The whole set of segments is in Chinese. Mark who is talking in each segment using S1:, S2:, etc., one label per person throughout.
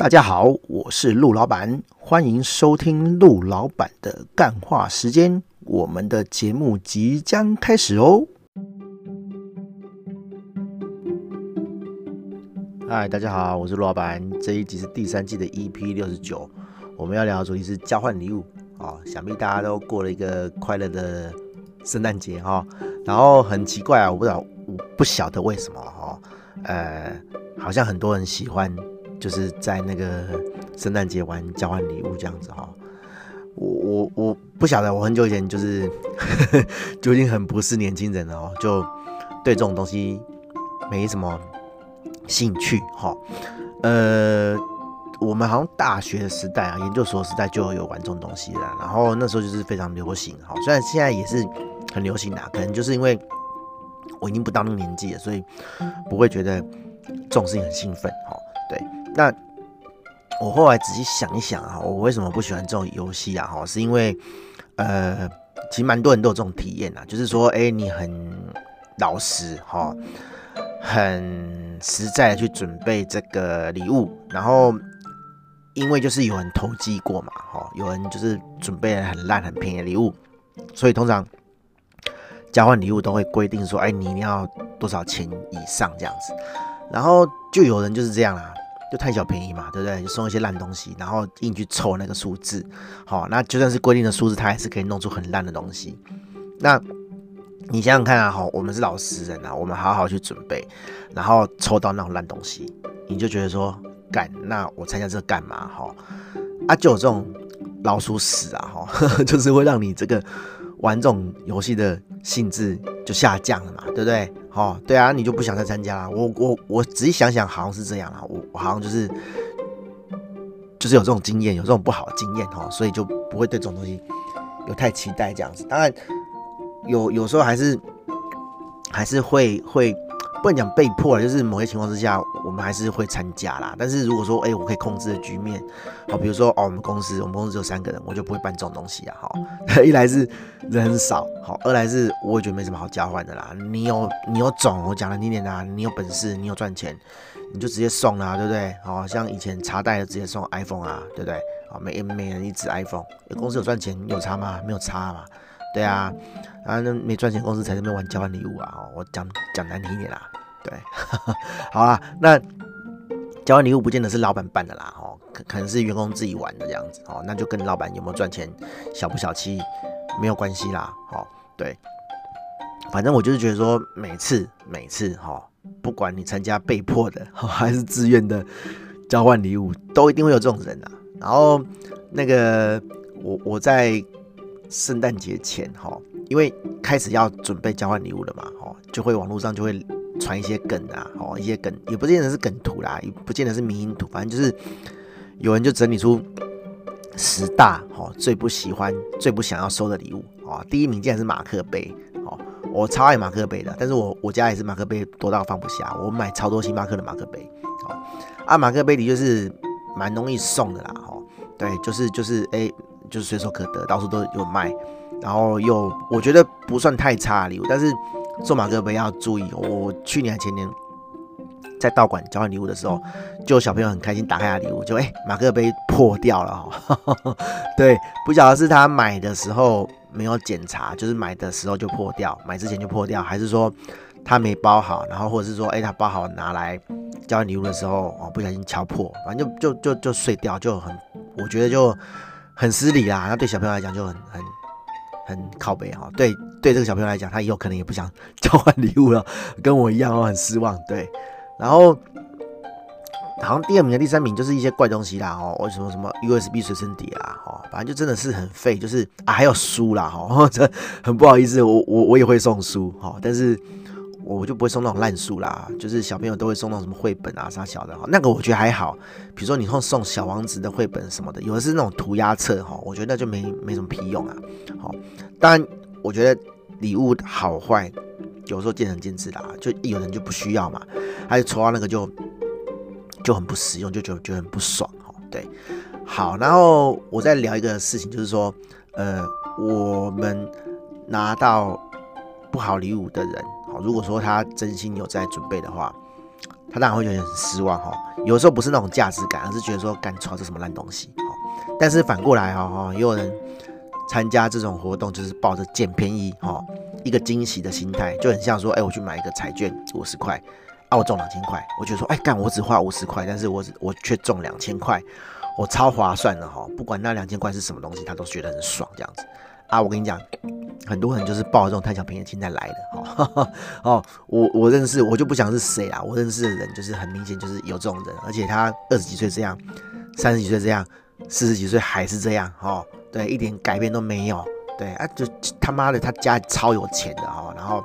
S1: 大家好，我是陆老板，欢迎收听陆老板的干话时间。我们的节目即将开始哦。嗨，大家好，我是陆老板。这一集是第三季的 EP 六十九，我们要聊的主题是交换礼物啊。想必大家都过了一个快乐的圣诞节哈。然后很奇怪啊，我不知道，我不晓得为什么哈。呃，好像很多人喜欢。就是在那个圣诞节玩交换礼物这样子哈，我我我不晓得，我很久以前就是 就已经很不是年轻人了哦，就对这种东西没什么兴趣哈。呃，我们好像大学的时代啊，研究所时代就有玩这种东西了，然后那时候就是非常流行哈，虽然现在也是很流行的，可能就是因为我已经不到那个年纪了，所以不会觉得这种事情很兴奋哈，那我后来仔细想一想啊，我为什么不喜欢这种游戏啊？哈，是因为呃，其实蛮多人都有这种体验啊，就是说，哎、你很老实哈，很实在的去准备这个礼物，然后因为就是有人投机过嘛，哈，有人就是准备了很烂很便宜的礼物，所以通常交换礼物都会规定说，哎、你一定要多少钱以上这样子，然后就有人就是这样啦。就贪小便宜嘛，对不对？就送一些烂东西，然后硬去凑那个数字，好，那就算是规定的数字，他还是可以弄出很烂的东西。那你想想看啊，好，我们是老实人啊，我们好好去准备，然后抽到那种烂东西，你就觉得说，干，那我参加这干嘛？哈，啊，就有这种老鼠屎啊，哈，就是会让你这个玩这种游戏的兴致就下降了嘛，对不对？哦，对啊，你就不想再参加了。我我我仔细想想，好像是这样啦。我我好像就是就是有这种经验，有这种不好的经验哈，所以就不会对这种东西有太期待这样子。当然有有时候还是还是会会。不能讲被迫了，就是某些情况之下，我们还是会参加啦。但是如果说，哎、欸，我可以控制的局面，好，比如说，哦，我们公司，我们公司只有三个人，我就不会办这种东西啊。好，一来是人很少，好，二来是我也觉得没什么好交换的啦。你有你有种，我讲难听点啊，你有本事，你有赚钱，你就直接送啦，对不对？好，像以前茶代的直接送 iPhone 啊，对不对？好，每每人一只 iPhone，公司有赚钱有差吗？没有差嘛。对啊，啊，那没赚钱公司才在那边玩交换礼物啊！哦，我讲讲难听一点啦，对，好啦，那交换礼物不见得是老板办的啦，哦，可可能是员工自己玩的这样子，哦，那就跟老板有没有赚钱、小不小气没有关系啦，哦，对，反正我就是觉得说，每次每次哈、哦，不管你参加被迫的 还是自愿的交换礼物，都一定会有这种人啊。然后那个我我在。圣诞节前哈，因为开始要准备交换礼物了嘛，哈，就会网络上就会传一些梗啊，哦，一些梗也不见得是梗图啦，也不见得是迷因图，反正就是有人就整理出十大哈最不喜欢、最不想要收的礼物啊。第一名竟然是马克杯，哦，我超爱马克杯的，但是我我家也是马克杯多到放不下，我买超多星巴克的马克杯，哦啊，马克杯里就是蛮容易送的啦，哈，对，就是就是哎。就是随手可得，到处都有卖，然后又我觉得不算太差的礼物，但是送马克杯要注意。我去年前年在道馆交换礼物的时候，就有小朋友很开心打开他礼物，就哎、马克杯破掉了哈，对，不晓得是他买的时候没有检查，就是买的时候就破掉，买之前就破掉，还是说他没包好，然后或者是说哎、他包好拿来交换礼物的时候哦不小心敲破，反正就就就就碎掉，就很我觉得就。很失礼啦，那对小朋友来讲就很很很靠北哈。对对，这个小朋友来讲，他以后可能也不想 交换礼物了，跟我一样哦，很失望。对，然后好像第二名、第三名就是一些怪东西啦，哦，为什么什么 USB 随身碟啊，哦，反正就真的是很废，就是啊，还有书啦，哈，这很不好意思，我我我也会送书，哈，但是。我就不会送那种烂书啦，就是小朋友都会送那种什么绘本啊啥小的哈，那个我觉得还好。比如说你送送小王子的绘本什么的，有的是那种涂鸦册哈，我觉得那就没没什么屁用啊。好，当然我觉得礼物好坏有时候见仁见智啦，就有人就不需要嘛，他就抽到那个就就很不实用，就觉得觉得很不爽哈。对，好，然后我再聊一个事情，就是说，呃，我们拿到不好礼物的人。如果说他真心有在准备的话，他当然会觉得很失望哈。有时候不是那种价值感，而是觉得说干操这什么烂东西哦。但是反过来哈哦，也有人参加这种活动，就是抱着捡便宜哦，一个惊喜的心态，就很像说，哎，我去买一个彩券五十块，啊，我中两千块，我觉得说，哎干，我只花五十块，但是我我却中两千块，我超划算的哈，不管那两千块是什么东西，他都觉得很爽这样子。啊，我跟你讲，很多人就是抱着这种贪小便宜的心态来的，哦 哦，我我认识，我就不想是谁啊，我认识的人就是很明显就是有这种人，而且他二十几岁这样，三十几岁这样，四十几岁还是这样，哦，对，一点改变都没有，对啊，就他妈的他家超有钱的哈，然后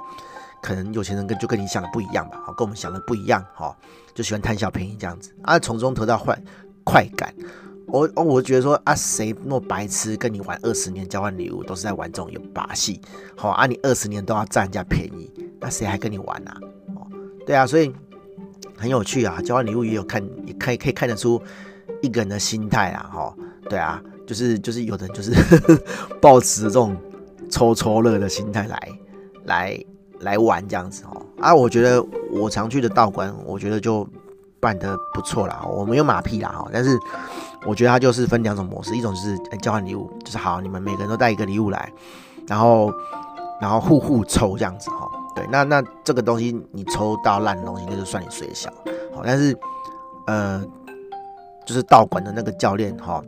S1: 可能有钱人跟就跟你想的不一样吧，跟我们想的不一样，哈，就喜欢贪小便宜这样子，啊，从中得到快快感。我哦，我觉得说啊，谁那么白痴跟你玩二十年交换礼物，都是在玩这种有把戏。好啊，你二十年都要占人家便宜，那谁还跟你玩啊？哦，对啊，所以很有趣啊。交换礼物也有看，也可以可以看得出一个人的心态啊。哈，对啊，就是就是有的人就是 抱持这种抽抽乐的心态来来来玩这样子哦。啊，我觉得我常去的道观，我觉得就办得不错啦。我没有马屁啦哈，但是。我觉得它就是分两种模式，一种就是交换礼物，就是好，你们每个人都带一个礼物来，然后然后互互抽这样子哈。对，那那这个东西你抽到烂东西，那就算你水小。好，但是呃，就是道馆的那个教练哈，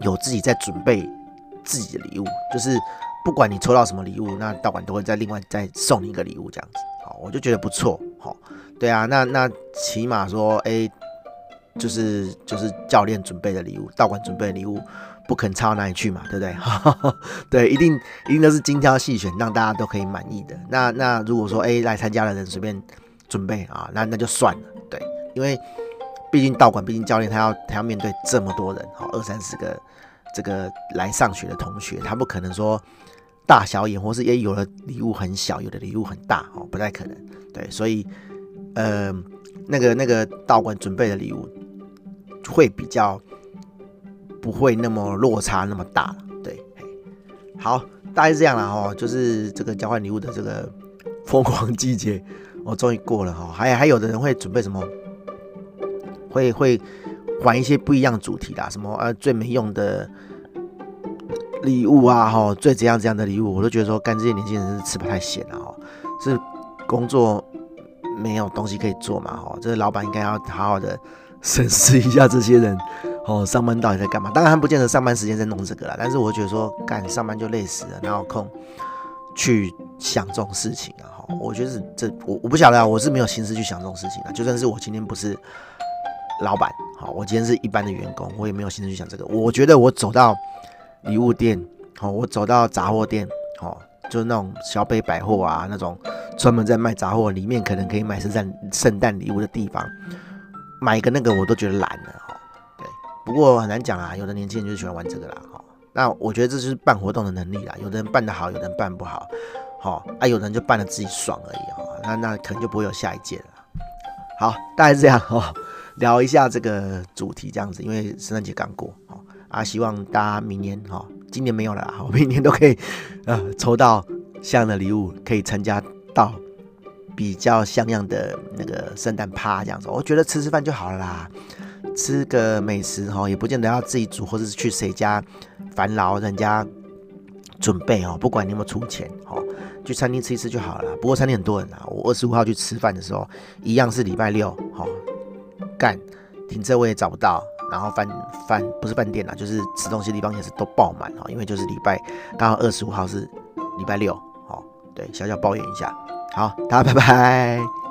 S1: 有自己在准备自己的礼物，就是不管你抽到什么礼物，那道馆都会再另外再送你一个礼物这样子。好，我就觉得不错。好，对啊，那那起码说，哎、就是就是教练准备的礼物，道馆准备的礼物，不肯差到哪里去嘛，对不对？对，一定一定都是精挑细选，让大家都可以满意的。那那如果说哎来参加的人随便准备啊，那那就算了，对，因为毕竟道馆，毕竟教练他要他要面对这么多人，好二三十个这个来上学的同学，他不可能说大小眼，或是也有的礼物很小，有的礼物很大，哦，不太可能。对，所以呃那个那个道馆准备的礼物。会比较不会那么落差那么大，对，好，大概是这样了哈，就是这个交换礼物的这个疯狂季节，我终于过了哈，还还有的人会准备什么，会会玩一些不一样主题啦，什么啊最没用的礼物啊哈，最怎样怎样的礼物，我都觉得说干这些年轻人是吃不太闲了哈，是工作没有东西可以做嘛哈，这个老板应该要好好的。审视一下这些人，哦，上班到底在干嘛？当然，他不见得上班时间在弄这个啦。但是，我觉得说，干上班就累死了，哪有空去想这种事情啊？哈，我觉得这我我不晓得啊，我是没有心思去想这种事情啊。就算是我今天不是老板，好，我今天是一般的员工，我也没有心思去想这个。我觉得我走到礼物店，好，我走到杂货店，好，就是那种小北百货啊，那种专门在卖杂货，里面可能可以买圣诞圣诞礼物的地方。买一个那个我都觉得懒了哈，对，不过很难讲啦，有的年轻人就是喜欢玩这个啦哈。那我觉得这就是办活动的能力啦，有的人办得好，有的人办不好，好啊，有的人就办得自己爽而已哈。那那可能就不会有下一届了。好，大概是这样哦，聊一下这个主题这样子，因为圣诞节刚过哈啊，希望大家明年哈，今年没有了我，明年都可以呃抽到像样的礼物，可以参加到。比较像样的那个圣诞趴这样子，我觉得吃吃饭就好了啦，吃个美食哈，也不见得要自己煮，或者是去谁家烦劳人家准备哦。不管你有没有出钱哦，去餐厅吃一吃就好了。不过餐厅很多人啊，我二十五号去吃饭的时候，一样是礼拜六哦，干停车位也找不到，然后饭饭不是饭店啦，就是吃东西的地方也是都爆满哦，因为就是礼拜刚好二十五号是礼拜六，哦，对，小小抱怨一下。好，大家拜拜。